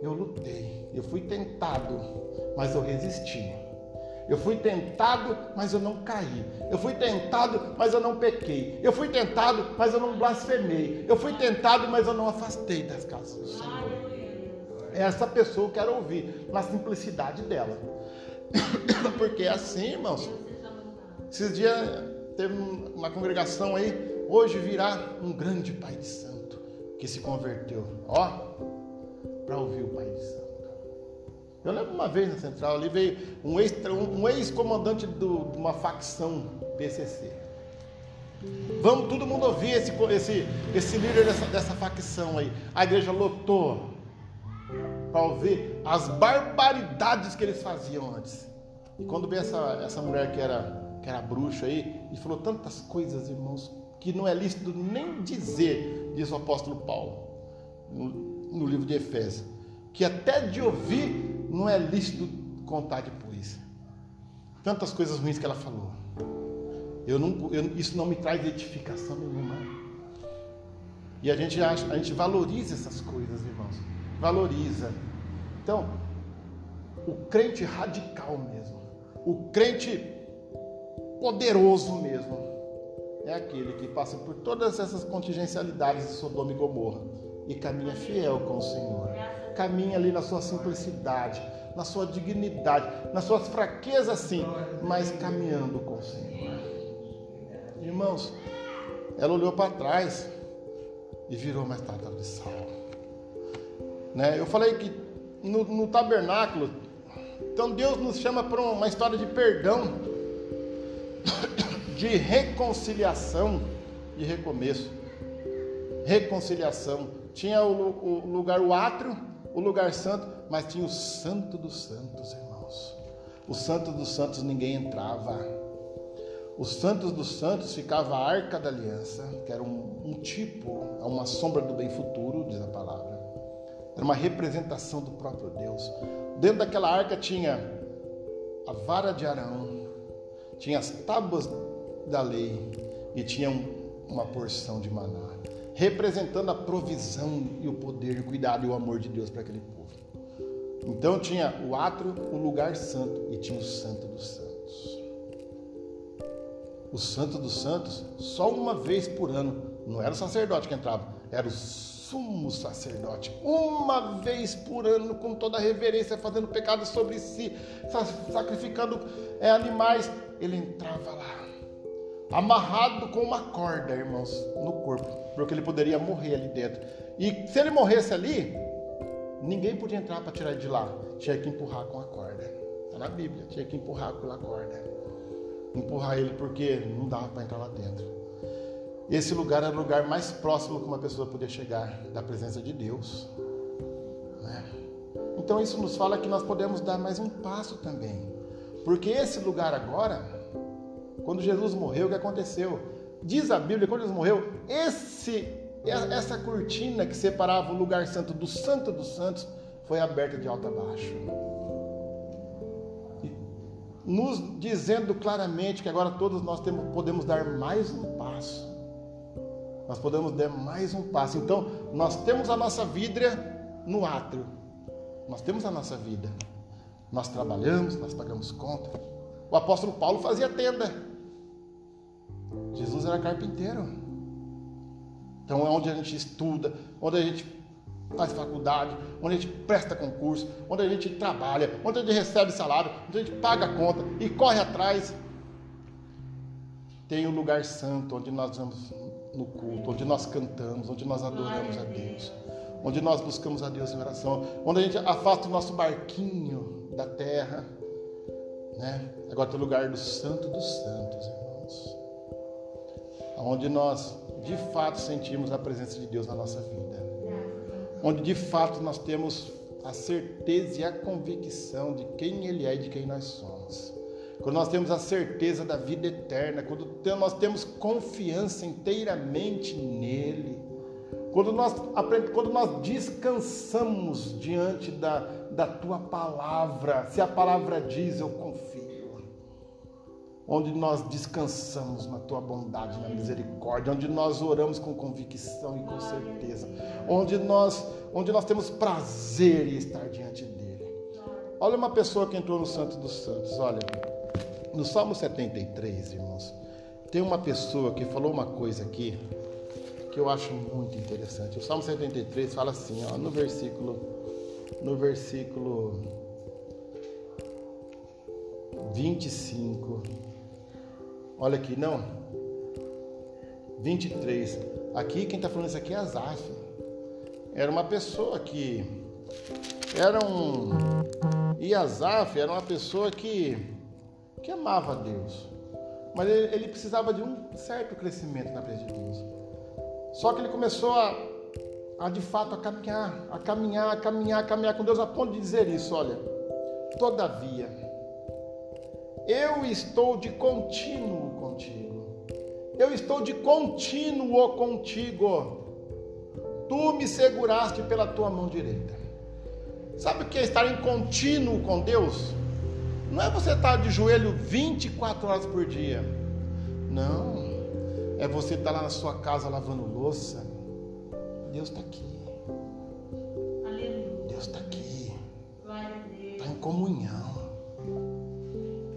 eu lutei, eu fui tentado, mas eu resisti. Eu fui tentado, mas eu não caí. Eu fui tentado, mas eu não pequei. Eu fui tentado, mas eu não blasfemei. Eu fui tentado, mas eu não afastei das casas do Senhor. Essa pessoa eu quero ouvir, na simplicidade dela. Porque é assim, irmãos. Esses dias teve uma congregação aí, hoje virá um grande pai de santo que se converteu. Ó, para ouvir o pai de santo. Eu lembro uma vez na central ali veio um ex-comandante um ex de uma facção PCC. Vamos todo mundo ouvir esse, esse, esse líder dessa, dessa facção aí. A igreja lotou para ouvir as barbaridades que eles faziam antes. E quando veio essa, essa mulher que era, que era bruxa aí, e falou tantas coisas, irmãos, que não é lícito nem dizer, diz o apóstolo Paulo, no, no livro de Efésios, que até de ouvir não é lícito contar depois. Tantas coisas ruins que ela falou. Eu não, eu, isso não me traz edificação nenhuma. E a gente acha, a gente valoriza essas coisas, irmãos. Valoriza. Então, o crente radical mesmo, o crente poderoso mesmo, é aquele que passa por todas essas contingencialidades de Sodoma e Gomorra e caminha fiel com o Senhor caminha ali na sua simplicidade, na sua dignidade, nas suas fraquezas sim, mas caminhando com o Senhor. Irmãos, ela olhou para trás e virou uma estátua de sal. Né? Eu falei que no, no tabernáculo, então Deus nos chama para uma história de perdão, de reconciliação, de recomeço. Reconciliação. Tinha o, o lugar, o átrio, o lugar santo, mas tinha o santo dos santos, irmãos. O santo dos santos ninguém entrava. Os santos dos santos ficava a arca da aliança, que era um, um tipo, uma sombra do bem futuro, diz a palavra. Era uma representação do próprio Deus. Dentro daquela arca tinha a vara de Arão, tinha as tábuas da lei e tinha uma porção de maná representando a provisão e o poder, o cuidado e o amor de Deus para aquele povo. Então tinha o átrio, o lugar santo e tinha o santo dos santos. O santo dos santos, só uma vez por ano, não era o sacerdote que entrava, era o sumo sacerdote, uma vez por ano, com toda a reverência, fazendo pecado sobre si, sacrificando é, animais, ele entrava lá amarrado com uma corda, irmãos, no corpo, porque ele poderia morrer ali dentro. E se ele morresse ali, ninguém podia entrar para tirar ele de lá, tinha que empurrar com a corda. Está na Bíblia, tinha que empurrar pela corda. Empurrar ele porque não dava para entrar lá dentro. Esse lugar era o lugar mais próximo que uma pessoa podia chegar da presença de Deus. Né? Então isso nos fala que nós podemos dar mais um passo também. Porque esse lugar agora quando Jesus morreu, o que aconteceu? Diz a Bíblia, quando Jesus morreu, esse, essa cortina que separava o lugar santo do santo dos santos foi aberta de alto a baixo. Nos dizendo claramente que agora todos nós temos, podemos dar mais um passo. Nós podemos dar mais um passo. Então, nós temos a nossa vida no átrio. Nós temos a nossa vida. Nós trabalhamos, nós pagamos conta. O apóstolo Paulo fazia tenda. Jesus era carpinteiro. Então é onde a gente estuda, onde a gente faz faculdade, onde a gente presta concurso, onde a gente trabalha, onde a gente recebe salário, onde a gente paga conta e corre atrás. Tem o um lugar santo onde nós vamos no culto, onde nós cantamos, onde nós adoramos a Deus, onde nós buscamos a Deus em oração, onde a gente afasta o nosso barquinho da terra, né? Agora tem o lugar do Santo dos Santos, irmãos, onde nós de fato sentimos a presença de Deus na nossa vida, onde de fato nós temos a certeza e a convicção de quem Ele é e de quem nós somos quando nós temos a certeza da vida eterna, quando nós temos confiança inteiramente nele, quando nós, quando nós descansamos diante da, da tua palavra, se a palavra diz, eu confio. Onde nós descansamos na tua bondade, na misericórdia, onde nós oramos com convicção e com certeza, onde nós, onde nós temos prazer em estar diante dele. Olha uma pessoa que entrou no Santo dos Santos, olha. No Salmo 73, irmãos, tem uma pessoa que falou uma coisa aqui que eu acho muito interessante. O Salmo 73 fala assim, ó, no versículo no versículo 25. Olha aqui, não. 23. Aqui quem está falando isso aqui é Azaf. Era uma pessoa que era um e Azaf era uma pessoa que que amava a Deus, mas ele, ele precisava de um certo crescimento na presença de Deus. Só que ele começou a, a de fato a caminhar, a caminhar, a caminhar, a caminhar com Deus a ponto de dizer isso, olha, todavia, eu estou de contínuo contigo. Eu estou de contínuo contigo. Tu me seguraste pela tua mão direita. Sabe o que é estar em contínuo com Deus? Não é você estar de joelho 24 horas por dia. Não. É você estar lá na sua casa lavando louça. Deus está aqui. Aleluia. Deus está aqui. Está em comunhão.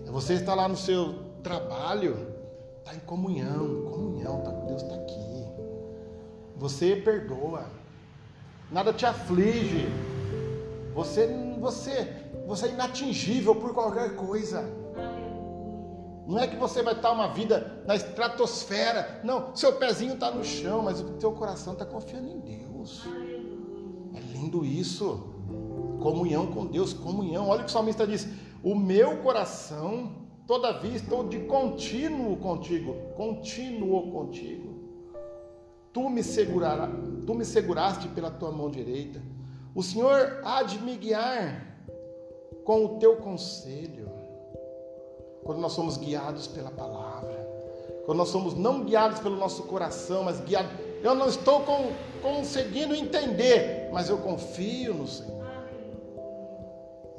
É você estar lá no seu trabalho. Está em comunhão. Comunhão. Tá, Deus está aqui. Você perdoa. Nada te aflige. Você, você você é inatingível por qualquer coisa. Não é que você vai estar uma vida na estratosfera. Não, seu pezinho está no chão, mas o teu coração está confiando em Deus. É lindo isso. Comunhão com Deus, comunhão. Olha o que o salmista diz: O meu coração, todavia, estou de contínuo contigo. Contínuo contigo. Tu me, tu me seguraste pela tua mão direita. O Senhor há de me guiar com o teu conselho, quando nós somos guiados pela palavra, quando nós somos não guiados pelo nosso coração, mas guiados. Eu não estou com, conseguindo entender, mas eu confio no Senhor.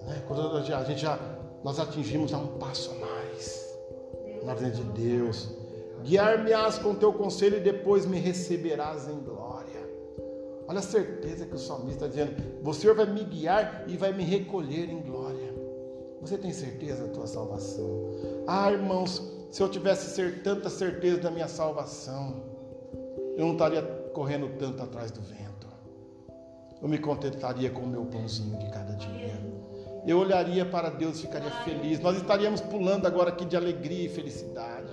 É, quando a gente já nós atingimos a um passo a mais na vida de Deus. Guiar-me-ás com teu conselho e depois me receberás em glória. Olha a certeza que o salmista está dizendo: O Senhor vai me guiar e vai me recolher em glória. Você tem certeza da tua salvação? Ah, irmãos, se eu tivesse tanta certeza da minha salvação, eu não estaria correndo tanto atrás do vento. Eu me contentaria com o meu pãozinho de cada dia. Eu olharia para Deus e ficaria feliz. Nós estaríamos pulando agora aqui de alegria e felicidade.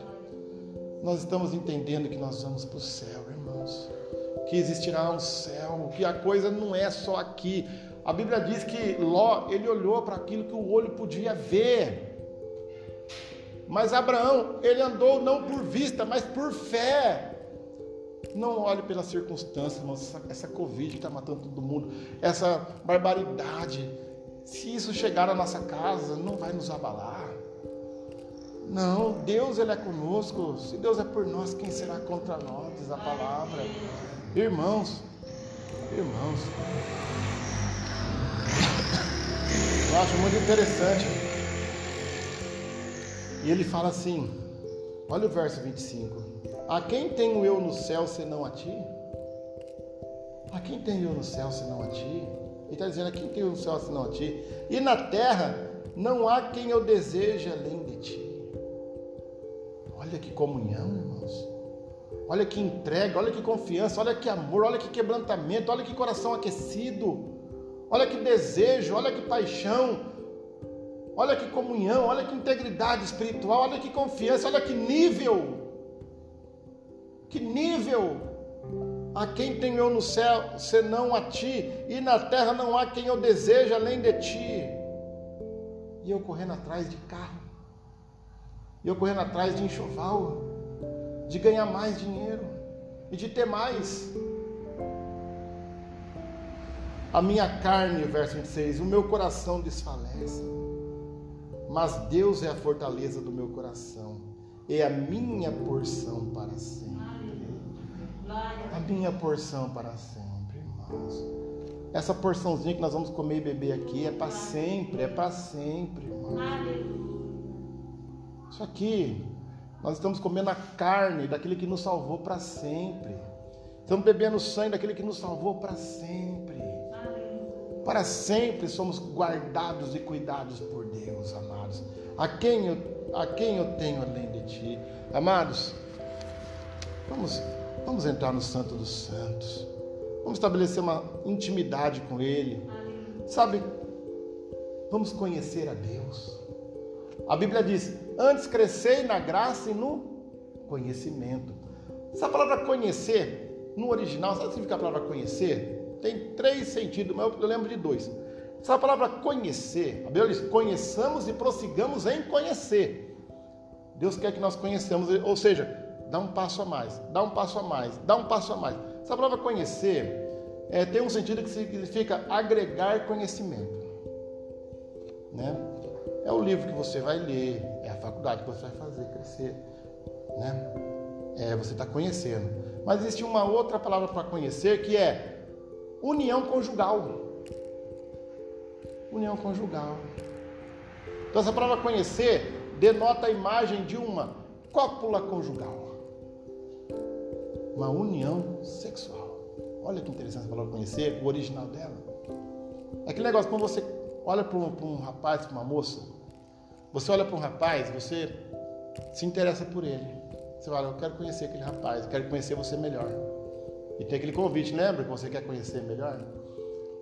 Nós estamos entendendo que nós vamos para o céu, irmãos. Que existirá um céu, que a coisa não é só aqui. A Bíblia diz que Ló, ele olhou para aquilo que o olho podia ver. Mas Abraão, ele andou não por vista, mas por fé. Não olhe pelas circunstâncias, essa, essa Covid está matando todo mundo, essa barbaridade. Se isso chegar na nossa casa, não vai nos abalar. Não, Deus ele é conosco. Se Deus é por nós, quem será contra nós? Diz a palavra. Irmãos, irmãos, eu acho muito interessante. E ele fala assim: olha o verso 25: A quem tenho eu no céu senão a ti? A quem tenho eu no céu senão a ti? Ele está dizendo: A quem tenho eu no céu senão a ti? E na terra não há quem eu deseje além de ti. Olha que comunhão, irmãos. Olha que entrega, olha que confiança, olha que amor, olha que quebrantamento, olha que coração aquecido, olha que desejo, olha que paixão, olha que comunhão, olha que integridade espiritual, olha que confiança, olha que nível. Que nível! A quem tenho eu no céu, senão a ti, e na terra não há quem eu deseje além de ti. E eu correndo atrás de carro, e eu correndo atrás de enxoval, de ganhar mais dinheiro e de ter mais. A minha carne, verso 26, o meu coração desfalece, mas Deus é a fortaleza do meu coração, é a minha porção para sempre. A minha porção para sempre, irmãos. Essa porçãozinha que nós vamos comer e beber aqui é para sempre, é para sempre, irmãos. Isso aqui, nós estamos comendo a carne daquele que nos salvou para sempre. Estamos bebendo o sangue daquele que nos salvou para sempre. Para sempre somos guardados e cuidados por Deus, amados. A quem eu, a quem eu tenho além de ti? Amados, vamos Vamos entrar no Santo dos Santos. Vamos estabelecer uma intimidade com Ele. Sabe? Vamos conhecer a Deus. A Bíblia diz: antes crescei na graça e no conhecimento. Essa palavra conhecer, no original, sabe o que significa a palavra conhecer? Tem três sentidos, mas eu lembro de dois. Essa palavra conhecer, a Bíblia diz: conheçamos e prossigamos em conhecer. Deus quer que nós conheçamos, ou seja, dá um passo a mais, dá um passo a mais, dá um passo a mais. Essa palavra conhecer é, tem um sentido que significa agregar conhecimento. Né? É o livro que você vai ler, é a faculdade que você vai fazer crescer. Né? É, você está conhecendo. Mas existe uma outra palavra para conhecer que é união conjugal. União conjugal. Então essa palavra conhecer denota a imagem de uma cópula conjugal uma união sexual. Olha que interessante a palavra conhecer, o original dela. É aquele negócio, quando você olha para um, um, rapaz, para uma moça, você olha para um rapaz, você se interessa por ele. Você fala, eu quero conhecer aquele rapaz, eu quero conhecer você melhor. E tem aquele convite, lembra que você quer conhecer melhor?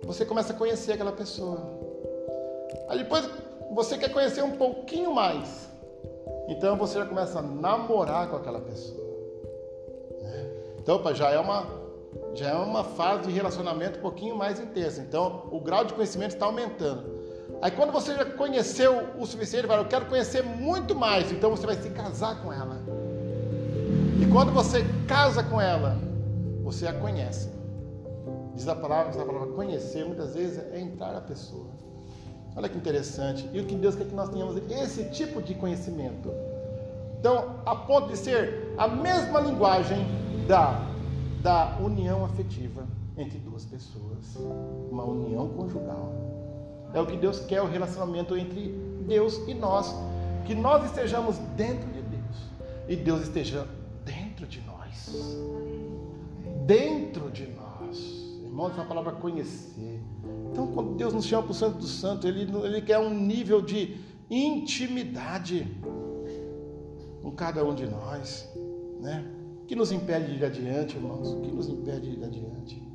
Você começa a conhecer aquela pessoa. Aí depois você quer conhecer um pouquinho mais. Então você já começa a namorar com aquela pessoa. Então, opa, já é uma já é uma fase de relacionamento um pouquinho mais intensa. Então, o grau de conhecimento está aumentando. Aí, quando você já conheceu o suficiente, vai, eu quero conhecer muito mais. Então, você vai se casar com ela. E quando você casa com ela, você a conhece. Diz a palavra, diz a palavra conhecer, muitas vezes é entrar a pessoa. Olha que interessante. E o que Deus quer que nós tenhamos esse tipo de conhecimento. Então, a ponto de ser a mesma linguagem da, da união afetiva entre duas pessoas, uma união conjugal. É o que Deus quer, o relacionamento entre Deus e nós, que nós estejamos dentro de Deus e Deus esteja dentro de nós. Dentro de nós. Irmãos, a palavra conhecer. Então, quando Deus nos chama para o Santo do Santo, ele, ele quer um nível de intimidade com cada um de nós, né? que nos impede de ir adiante, irmãos? O que nos impede de ir adiante?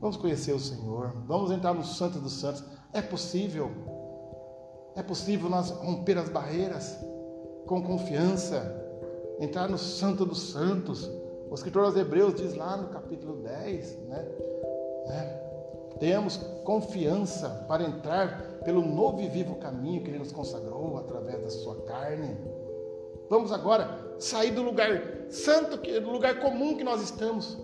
Vamos conhecer o Senhor, vamos entrar no Santo dos Santos. É possível, é possível nós romper as barreiras com confiança, entrar no Santo dos Santos. O escritor aos Hebreus diz lá no capítulo 10, né? né? Temos confiança para entrar pelo novo e vivo caminho que Ele nos consagrou através da Sua carne. Vamos agora sair do lugar santo, do lugar comum que nós estamos.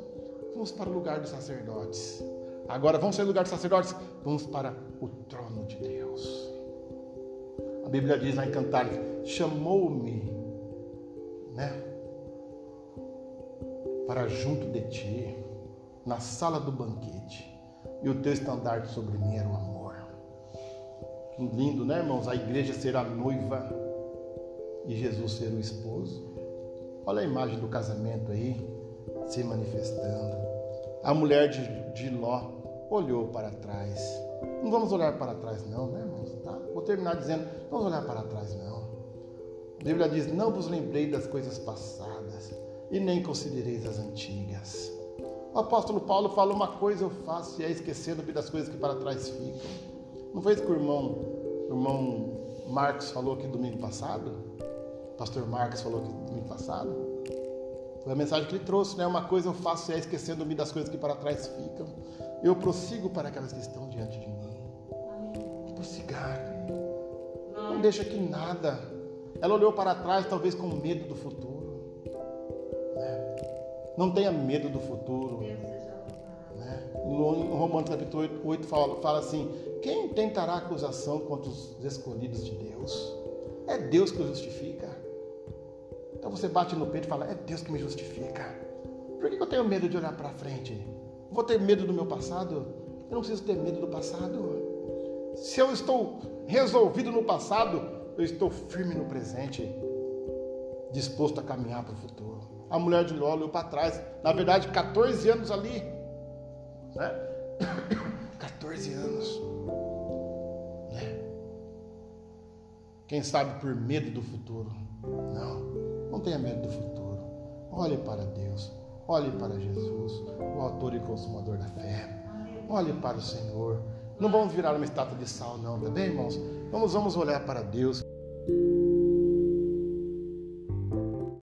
Vamos para o lugar dos sacerdotes. Agora vamos sair do lugar dos sacerdotes, vamos para o trono de Deus. A Bíblia diz lá em Cantares: chamou-me, né? Para junto de ti, na sala do banquete, e o teu estandarte sobre mim era o amor. Que lindo, né, irmãos? A igreja será noiva e Jesus ser o esposo. Olha a imagem do casamento aí se manifestando. A mulher de, de Ló olhou para trás. Não vamos olhar para trás, não, né, irmãos? Tá? Vou terminar dizendo: não vamos olhar para trás, não. A Bíblia diz: Não vos lembrei das coisas passadas, e nem considereis as antigas. O apóstolo Paulo fala uma coisa eu faço e é esquecendo-me das coisas que para trás ficam. Não foi isso que o irmão, o irmão Marcos falou aqui domingo passado? O pastor Marcos falou aqui domingo passado? Foi a mensagem que ele trouxe, né? Uma coisa eu faço e é esquecendo-me das coisas que para trás ficam. Eu prossigo para aquelas que estão diante de mim. Prossigar. Não deixa que nada. Ela olhou para trás, talvez com medo do futuro. Não tenha medo do futuro. Né? No Romanos capítulo 8, 8 fala, fala assim: quem tentará acusação contra os escolhidos de Deus? É Deus que o justifica. Então você bate no peito e fala: é Deus que me justifica. Por que eu tenho medo de olhar para frente? Vou ter medo do meu passado? Eu não preciso ter medo do passado. Se eu estou resolvido no passado, eu estou firme no presente, disposto a caminhar para o futuro a mulher de Ló olhou para trás. Na verdade, 14 anos ali. Né? 14 anos. Né? Quem sabe por medo do futuro. Não, não tenha medo do futuro. Olhe para Deus. Olhe para Jesus, o autor e consumador da fé. Olhe para o Senhor. Não vamos virar uma estátua de sal, não, tá bem, irmãos? Vamos, vamos olhar para Deus.